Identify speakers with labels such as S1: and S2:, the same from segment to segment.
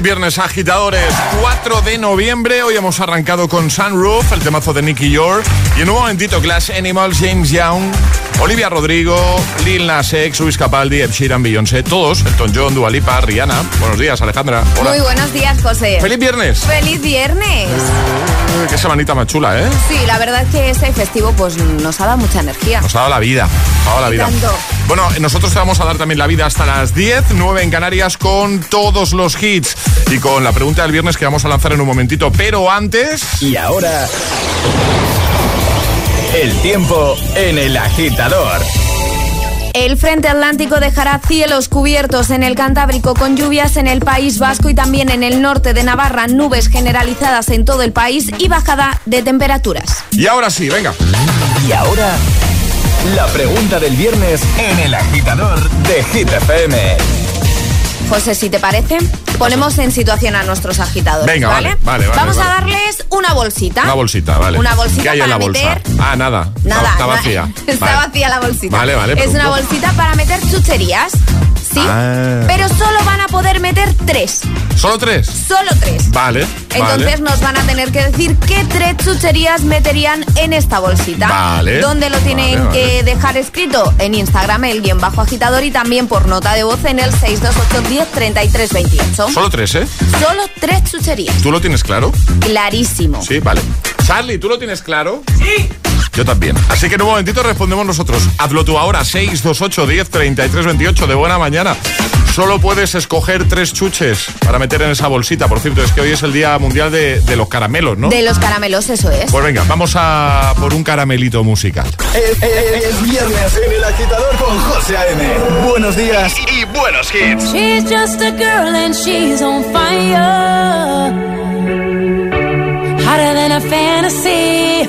S1: Feliz viernes, agitadores. 4 de noviembre. Hoy hemos arrancado con Sunroof, el temazo de Nicky York. Y en un momentito, Glass Animals, James Young, Olivia Rodrigo, Lil Nas X, Luis Capaldi, Ed Sheeran, Beyoncé. Todos. Elton John, Dua Lipa, Rihanna. Buenos días, Alejandra. Hola.
S2: Muy buenos días, José.
S1: Feliz viernes.
S2: ¡Feliz viernes!
S1: Eh, Qué semanita más chula, ¿eh?
S2: Sí, la verdad es que este festivo pues nos ha dado mucha energía.
S1: Nos ha dado la vida. Nos ha dado la vida.
S2: Tanto.
S1: Bueno, nosotros te vamos a dar también la vida hasta las 10, 9 en Canarias con todos los hits y con la pregunta del viernes que vamos a lanzar en un momentito. Pero antes...
S3: Y ahora, el tiempo en el agitador.
S2: El frente atlántico dejará cielos cubiertos en el Cantábrico con lluvias en el País Vasco y también en el norte de Navarra, nubes generalizadas en todo el país y bajada de temperaturas.
S1: Y ahora sí, venga.
S3: Y ahora, la pregunta del viernes en el agitador de Hit FM.
S2: José, si te parece, ponemos en situación a nuestros agitadores.
S1: Venga,
S2: ¿vale?
S1: vale, vale, vale,
S2: Vamos a darles una bolsita.
S1: Una bolsita, vale.
S2: Una bolsita
S1: ¿Qué hay en
S2: para
S1: bolsa?
S2: meter-
S1: Ah, nada.
S2: Nada,
S1: Está vacía.
S2: Está vacía la bolsita.
S1: Vale, vale,
S2: Es una bolsita para meter chucherías. Sí.
S1: Ah.
S2: Pero solo van a poder meter tres.
S1: ¿Solo tres?
S2: Solo tres.
S1: Vale,
S2: Entonces
S1: vale.
S2: nos van a tener que decir qué tres chucherías meterían en esta bolsita.
S1: Vale,
S2: ¿Dónde lo tienen
S1: vale,
S2: que dejar escrito? En Instagram, el guion bajo agitador y también por nota de voz en el 628 10 33 28.
S1: Solo tres, ¿eh?
S2: Solo tres chucherías.
S1: ¿Tú lo tienes claro?
S2: Clarísimo.
S1: Sí, vale. Charlie, ¿tú lo tienes claro? Sí. Yo también. Así que en un momentito respondemos nosotros. Hazlo tú ahora, 628 10 33 28 de buena mañana. Solo puedes escoger tres chuches para meter en esa bolsita. Por cierto, es que hoy es el Día Mundial de, de los Caramelos, ¿no?
S2: De los caramelos, eso es.
S1: Pues venga, vamos a por un caramelito musical.
S3: Es, es- es viernes en el agitador con José A.M. Buenos días. Y, y buenos hits.
S4: She's just a girl and she's on fire.
S5: hotter than a fantasy,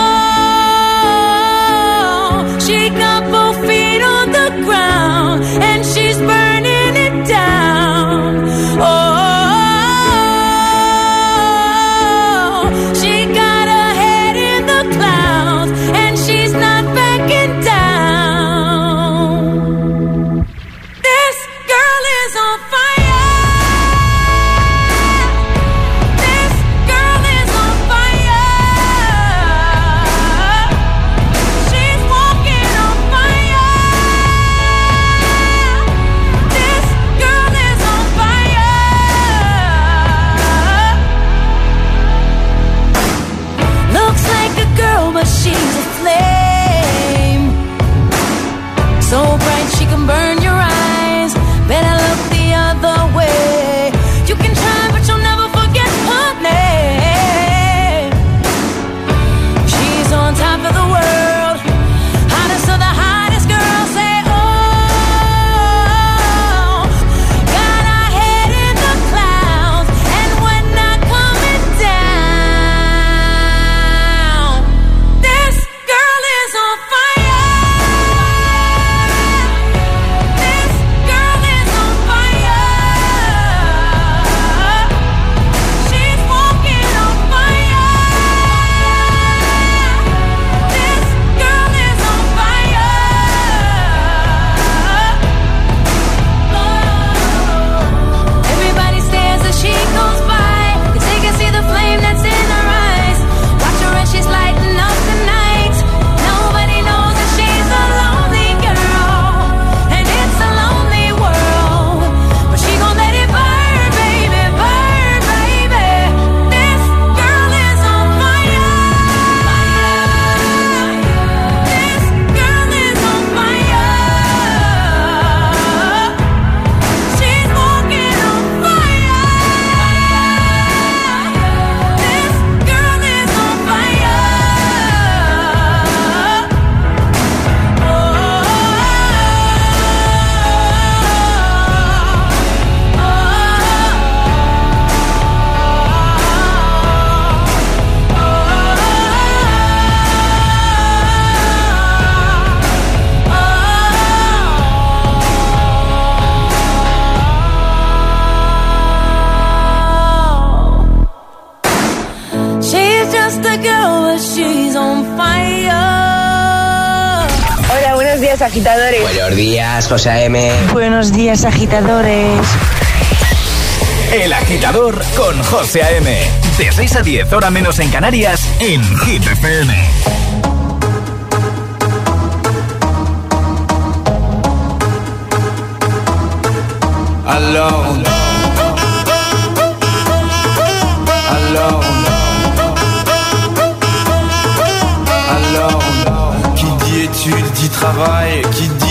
S6: José M.
S7: Buenos días, agitadores.
S3: El agitador con José A.M. De 6 a 10, hora menos en Canarias, en Hit FM.
S8: Alone. Alone. Alone. Qui dit études dit travail, qui dit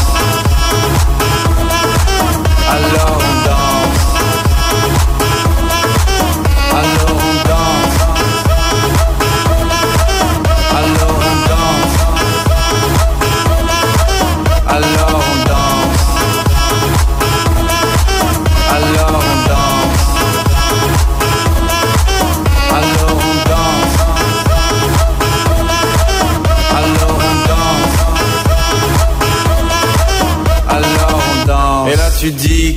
S8: love.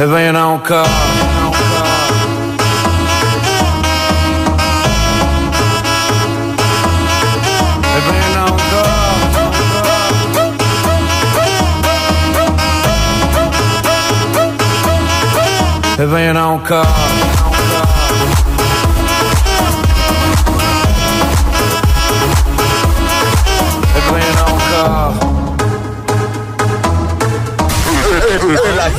S8: É bem eu não cá. É bem eu não
S9: cá.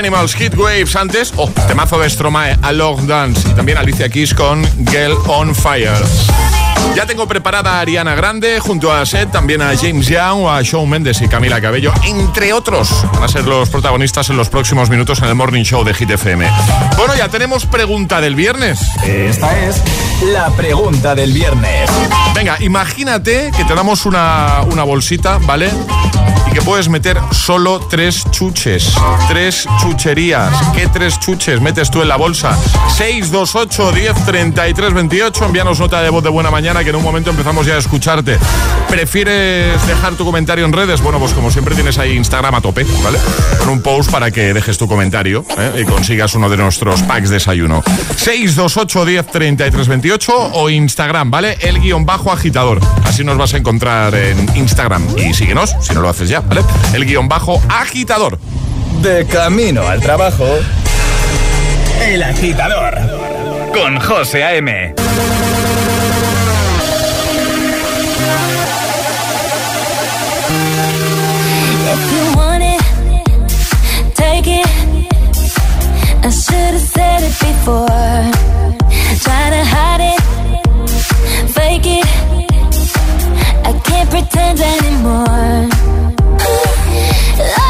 S1: Animals Heat Waves antes, oh, temazo de Stromae, A Long Dance y también Alicia Keys con Girl on Fire. Ya tengo preparada a Ariana Grande junto a Seth, también a James Young, a Shawn Mendes y Camila Cabello, entre otros. Van a ser los protagonistas en los próximos minutos en el Morning Show de Hit Bueno, ya tenemos pregunta del viernes.
S5: Esta es la pregunta del viernes.
S1: Venga, imagínate que te damos una, una bolsita, ¿vale? Puedes meter solo tres chuches. Tres chucherías. ¿Qué tres chuches metes tú en la bolsa? 628 10 33 28. Envíanos nota de voz de buena mañana que en un momento empezamos ya a escucharte. ¿Prefieres dejar tu comentario en redes? Bueno, pues como siempre tienes ahí Instagram a tope, ¿vale? Con un post para que dejes tu comentario ¿eh? y consigas uno de nuestros packs de desayuno. 628 10 33 28 o Instagram, ¿vale? El guion bajo agitador. Así nos vas a encontrar en Instagram. Y síguenos, si no lo haces ya, ¿vale? El guion bajo agitador.
S5: De camino al trabajo. El agitador. Con José A.M.
S10: If you want it, take it. I should have said it before. Try to hide it, fake it. I can't pretend anymore.
S5: Love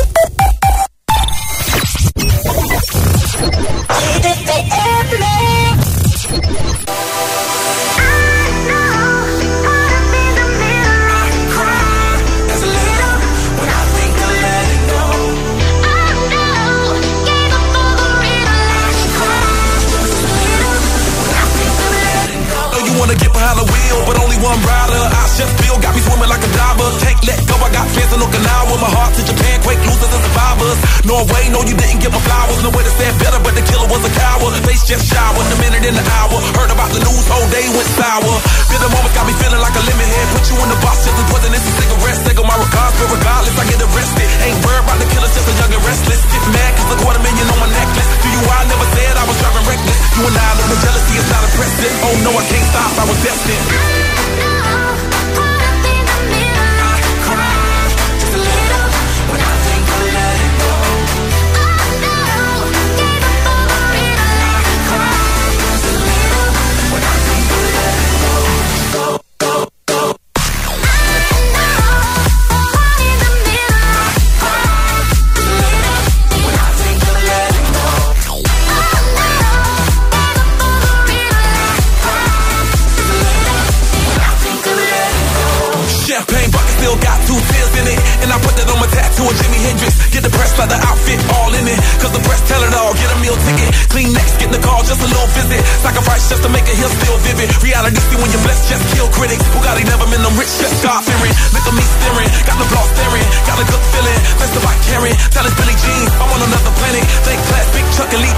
S11: No, you didn't give my flowers. No way to stand better, but the killer was a coward. Face just showered, a minute in the hour. Heard about the news, whole day went sour. Bitter moments got me feeling like a lemon head. Put you in the box, just as poisonous as cigarettes. Take on my regards, but regardless, I get arrested. Ain't worried about the killer, just a young and restless. Get mad, cause a quarter million on my necklace. To you, I never said I was driving reckless. You and I know the jealousy is not impressive. Oh no, I can't stop, I was destined. Champagne critics. Never been rich, just God fearing. Look at me staring. Got the block staring. Got a good feeling. Caring. Tell us Billy Jean. I'm on another planet. Class, big chuck, elite.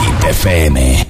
S12: Hit FM.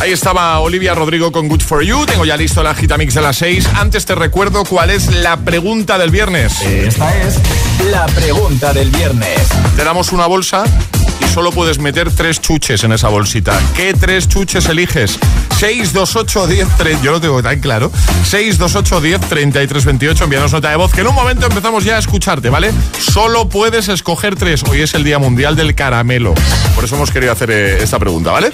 S1: Ahí estaba Olivia Rodrigo con Good For You. Tengo ya listo la Gitamix de las 6. Antes te recuerdo cuál es la pregunta del viernes.
S13: Esta es la pregunta del viernes.
S1: Te damos una bolsa y solo puedes meter tres chuches en esa bolsita. ¿Qué tres chuches eliges? 628 10 30, yo lo tengo tan claro. 628 10 33 28, envíanos nota de voz que en un momento empezamos ya a escucharte, ¿vale? Solo puedes escoger tres. Hoy es el Día Mundial del Caramelo. Por eso hemos querido hacer eh, esta pregunta, ¿vale?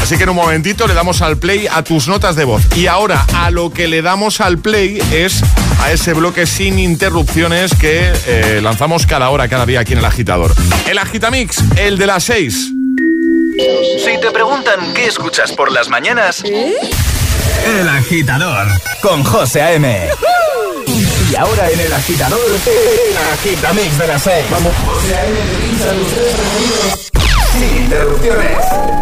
S1: Así que en un momentito le damos al play a tus notas de voz. Y ahora a lo que le damos al play es a ese bloque sin interrupciones que eh, lanzamos cada hora, cada día aquí en el agitador. El Agitamix, el de las 6.
S13: Si te preguntan qué escuchas por las mañanas, El Agitador con José A.M. Y ahora en El Agitador, el Agitamix de las 6. Vamos, José A.M. Sin interrupciones.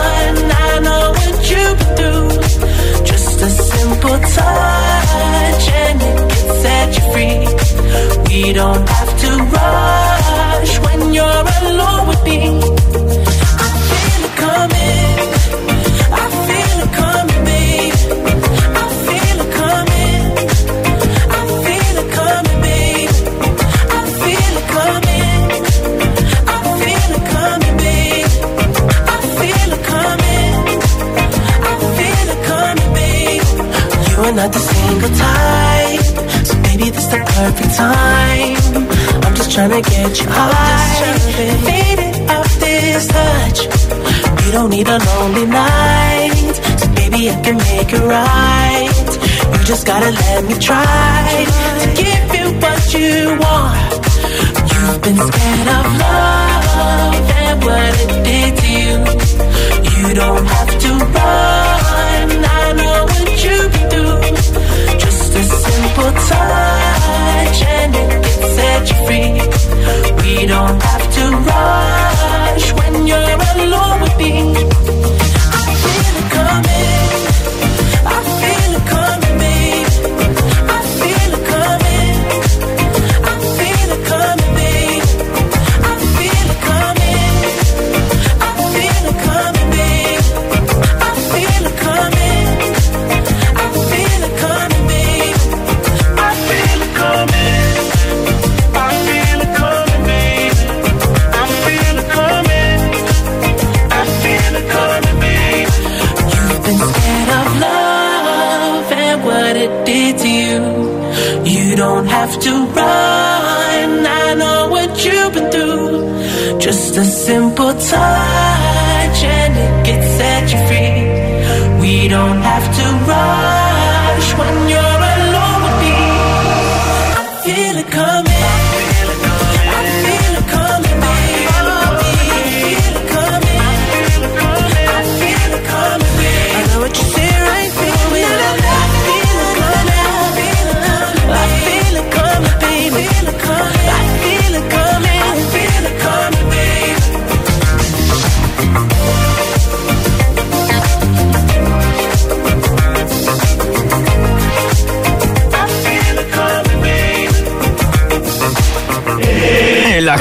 S14: you've been through trying to get you high, faded off this touch. You don't need a lonely night, so baby I can make it right. You just gotta let me try to give you what you want. You've been scared of love and what it did to you. You don't have to run. I know what you've been through. Just a simple touch and it can We don't have to rush when you're alone with me.
S9: Just a simple touch and it gets set you free. We don't have to
S3: run.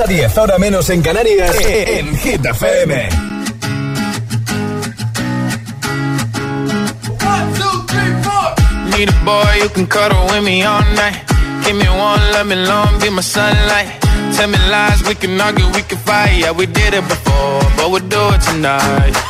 S5: a
S3: 10, ahora menos en Canarias, eh, en Hit FM.
S15: Need a boy you can cuddle with me all night. Give me one, let me long, be my sunlight. Tell me lies, we can argue, we can fight. Yeah, we did it before, but we'll do it tonight.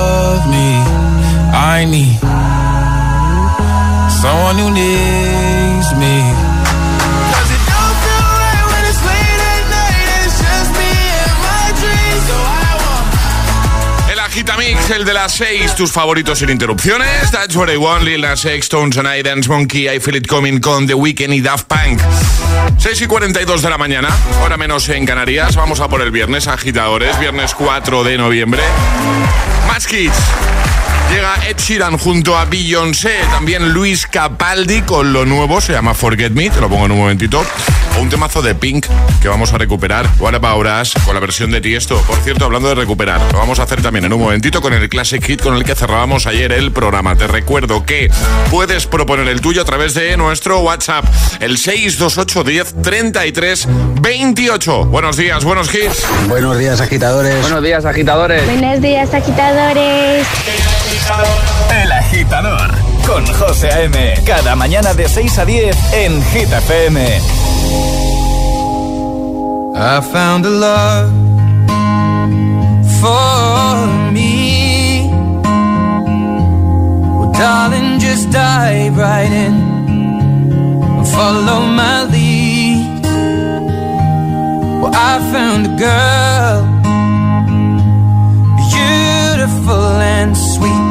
S15: I need someone who needs me. Cause it don't feel right when it's late at night and it's just me and my dreams. So I want
S1: El Agitamix, el de las 6, tus favoritos sin interrupciones. That's what I want, Lil Nas X, Tones and I, Dance Monkey, I Feel It Coming con The Weeknd y Daft Punk. 6 y 42 de la mañana, hora menos en Canarias. Vamos a por el viernes, agitadores, viernes 4 de noviembre. Más kids. Llega Ed Sheeran junto a Beyoncé, también Luis Capaldi con lo nuevo, se llama Forget Me, te lo pongo en un momentito. O un temazo de Pink que vamos a recuperar, What About Us, con la versión de Tiesto. Por cierto, hablando de recuperar, lo vamos a hacer también en un momentito con el Classic Hit con el que cerrábamos ayer el programa. Te recuerdo que puedes proponer el tuyo a través de nuestro WhatsApp, el 628 10 33 28. Buenos días, buenos hits.
S16: Buenos días, agitadores.
S17: Buenos días, agitadores.
S18: Buenos días, agitadores.
S13: El agitador con José A.M. Cada mañana de 6 a 10 en Hit FM.
S19: I found a love for me. Well, darling, just dive right in and follow my lead. Well, I found a girl, beautiful and sweet.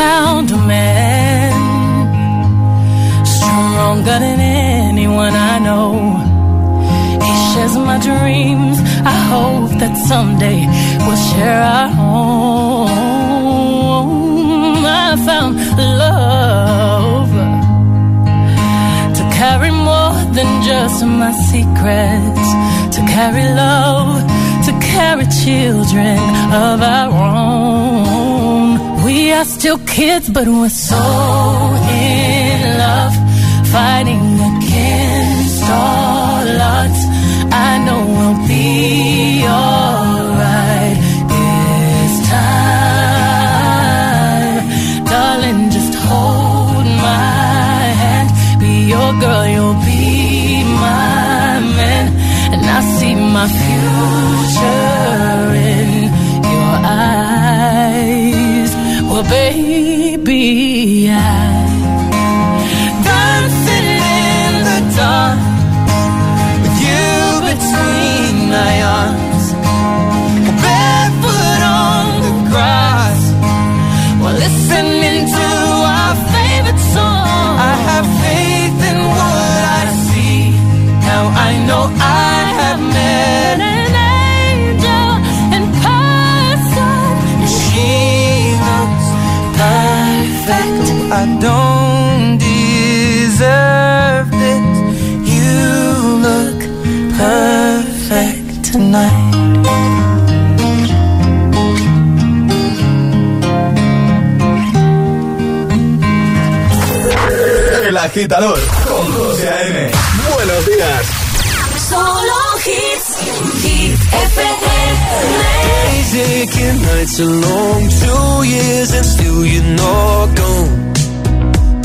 S5: Found a man stronger than anyone I know. He shares my dreams. I hope that someday we'll share our home. I found love to carry more than just my secrets, to carry love, to carry children of our own. We are still kids, but we're so in love, fighting against all odds. I know we'll be alright this time. Darling, just hold my hand, be your girl, you'll be my man, and I see my future in your eyes. Oh, baby, I dancing in the dark with you between my arms, barefoot on the grass, while listening to our favorite song.
S19: I
S5: have
S19: faith in what I see. Now I know I. I don't deserve this. You look perfect tonight.
S3: El agitador con José A.M. Buenos días.
S5: Solo hits, hits FM.
S9: Days aching, nights are long, two years and still you're not gone.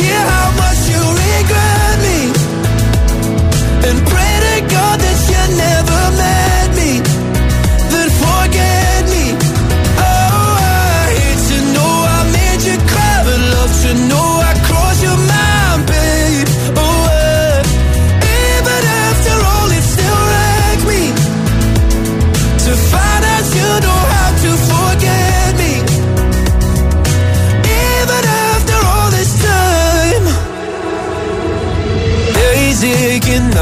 S9: hear how much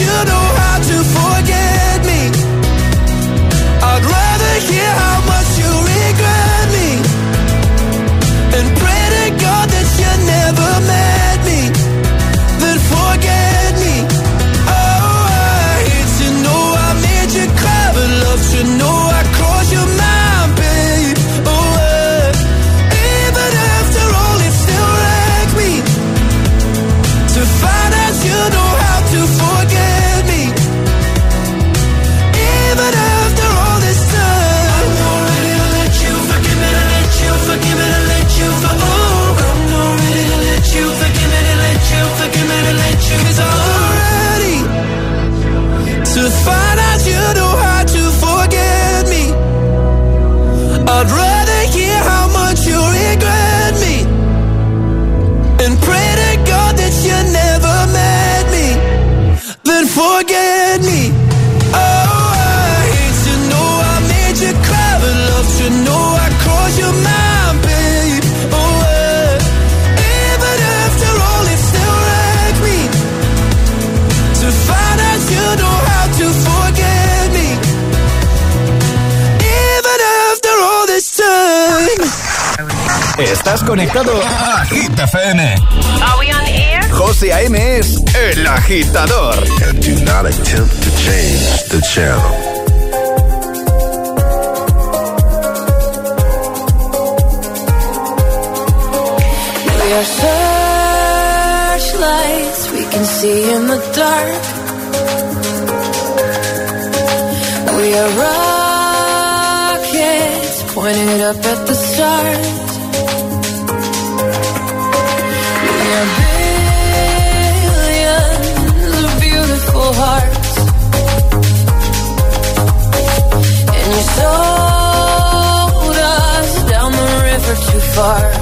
S9: you know how to forget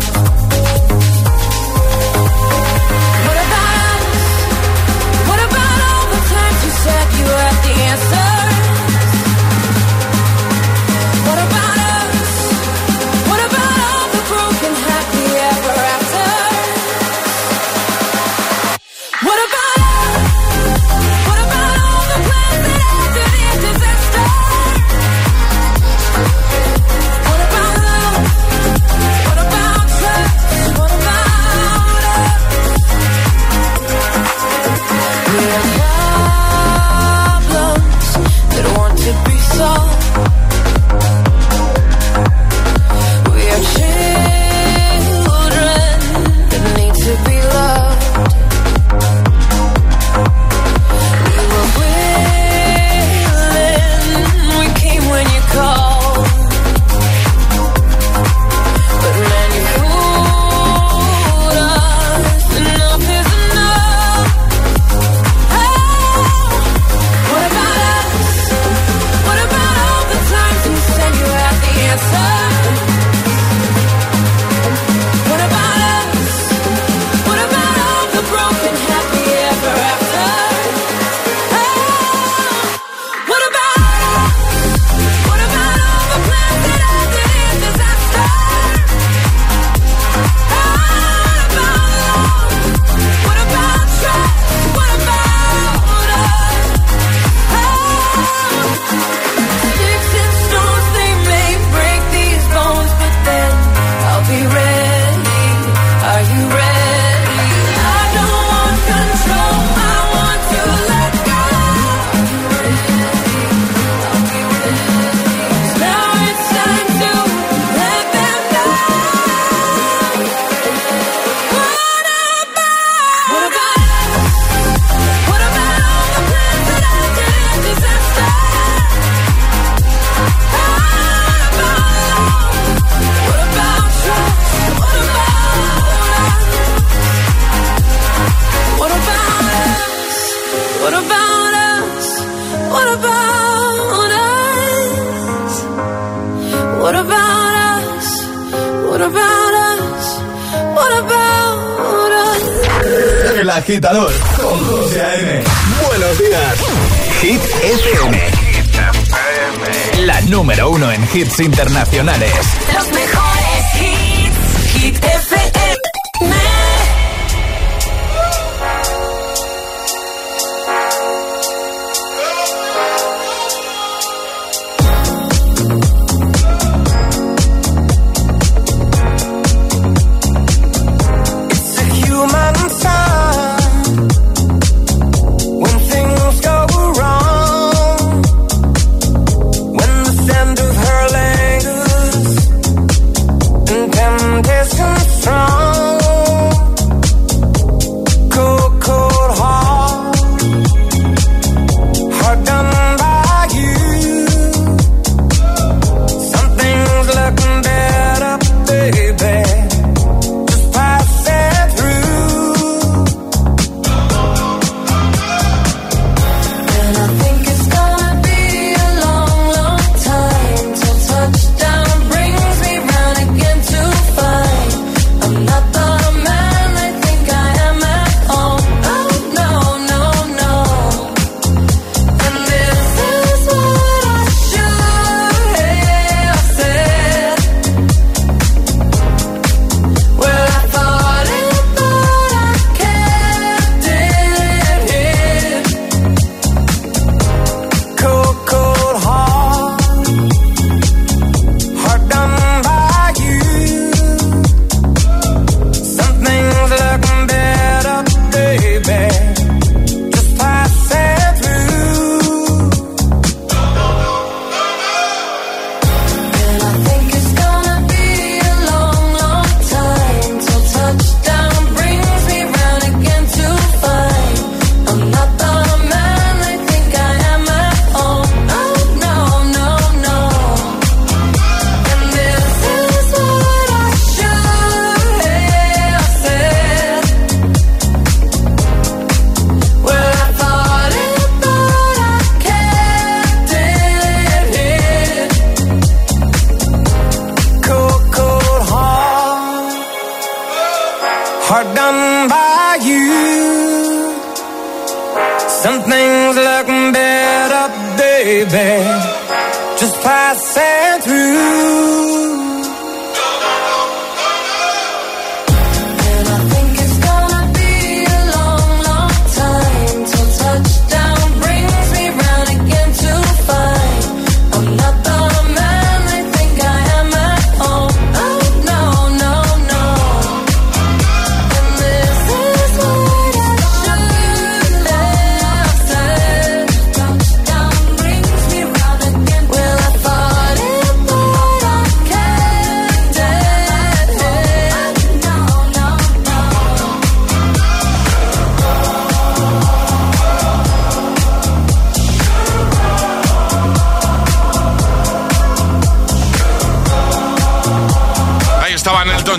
S9: you
S3: agitador con José A.M. Buenos días. Hit FM. La número uno en hits internacionales.
S5: Los mejores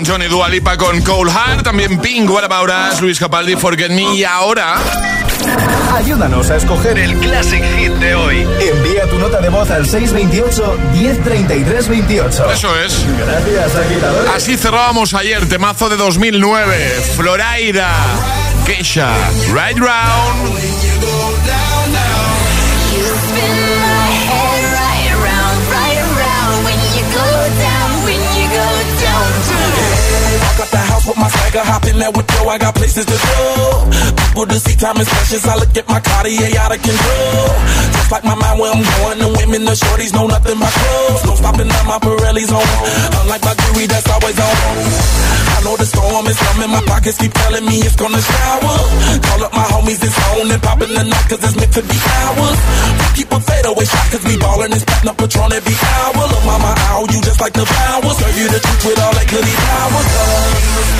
S1: estaban Elton John y Dua Lipa con Cole Hart, también Pink, What About Us, Luis Capaldi, Forget Me y ahora...
S3: Ayúdanos a escoger el Classic Hit de hoy. Envía tu nota de voz al 628 1033 28.
S1: Eso es.
S3: Gracias, agitadores.
S1: Así cerrábamos ayer, temazo de 2009, Florida, Keisha, Right Round.
S11: Got the house with my swagger, hop in with Joe. I got places to go. People to see, time is precious. I look at my Cartier out of control. Just like my mind where I'm going. The women, the shorties know nothing but clothes. No stopping at my Pirelli's on. Unlike my jewelry that's always on. I know the storm is coming. My pockets keep telling me it's gonna shower. Call up my homies, it's on and popping the night cause it's meant to be ours. We keep a fadeaway shot cause we ballin' and spittin' up Patron every hour. Look, mama, I owe you just like the flowers. Serve you the truth with all that goody powers.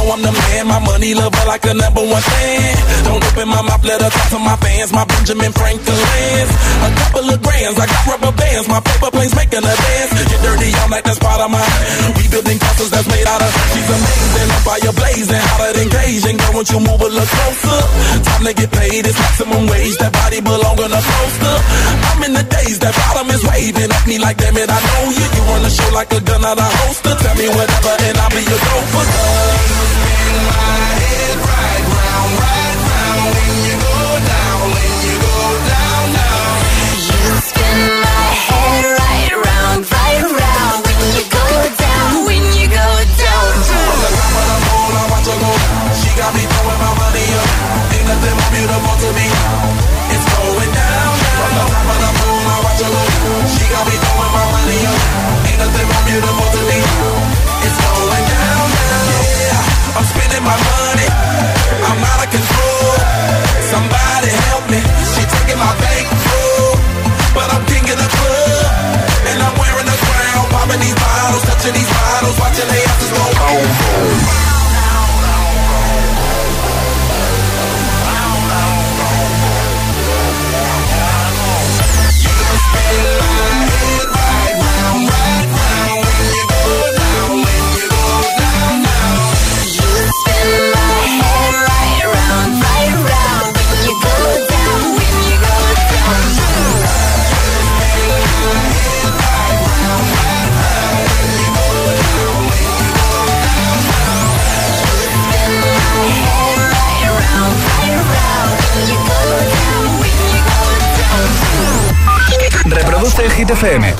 S11: down. From the man. My the money lover like a number one fan. Don't open my mouth, let her talk to my fans. My Benjamin Franklin's. A couple of grands, I got rubber bands. My paper planes making a dance. Get dirty all night, that's part of mine. We building castles that's made out of. She's amazing, fire blazing, hotter than Cajun. Girl, won't you move a little closer? Time to get paid, it's maximum wage. That body belong on a poster. I'm in the days, that bottom is waving at me like, damn it, I know you. You run the show like a gun out of holster. Tell me whatever, and I'll be your go for
S12: gopher. Spin my head right round, right round when you
S13: FM.